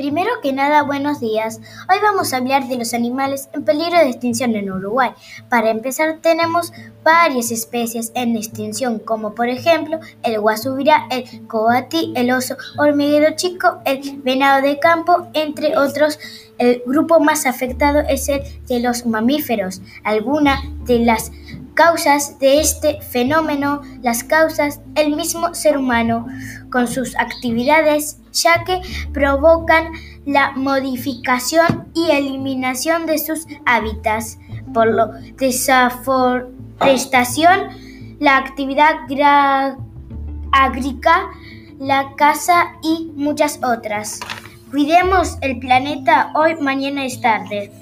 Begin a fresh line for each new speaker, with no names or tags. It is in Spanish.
Primero que nada, buenos días. Hoy vamos a hablar de los animales en peligro de extinción en Uruguay. Para empezar, tenemos varias especies en extinción, como por ejemplo el guasubira, el coati, el oso hormiguero chico, el venado de campo, entre otros. El grupo más afectado es el de los mamíferos. Algunas de las causas de este fenómeno, las causas el mismo ser humano con sus actividades, ya que provocan la modificación y eliminación de sus hábitats por la desaforestación, la actividad agrícola, la caza y muchas otras. Cuidemos el planeta hoy, mañana es tarde.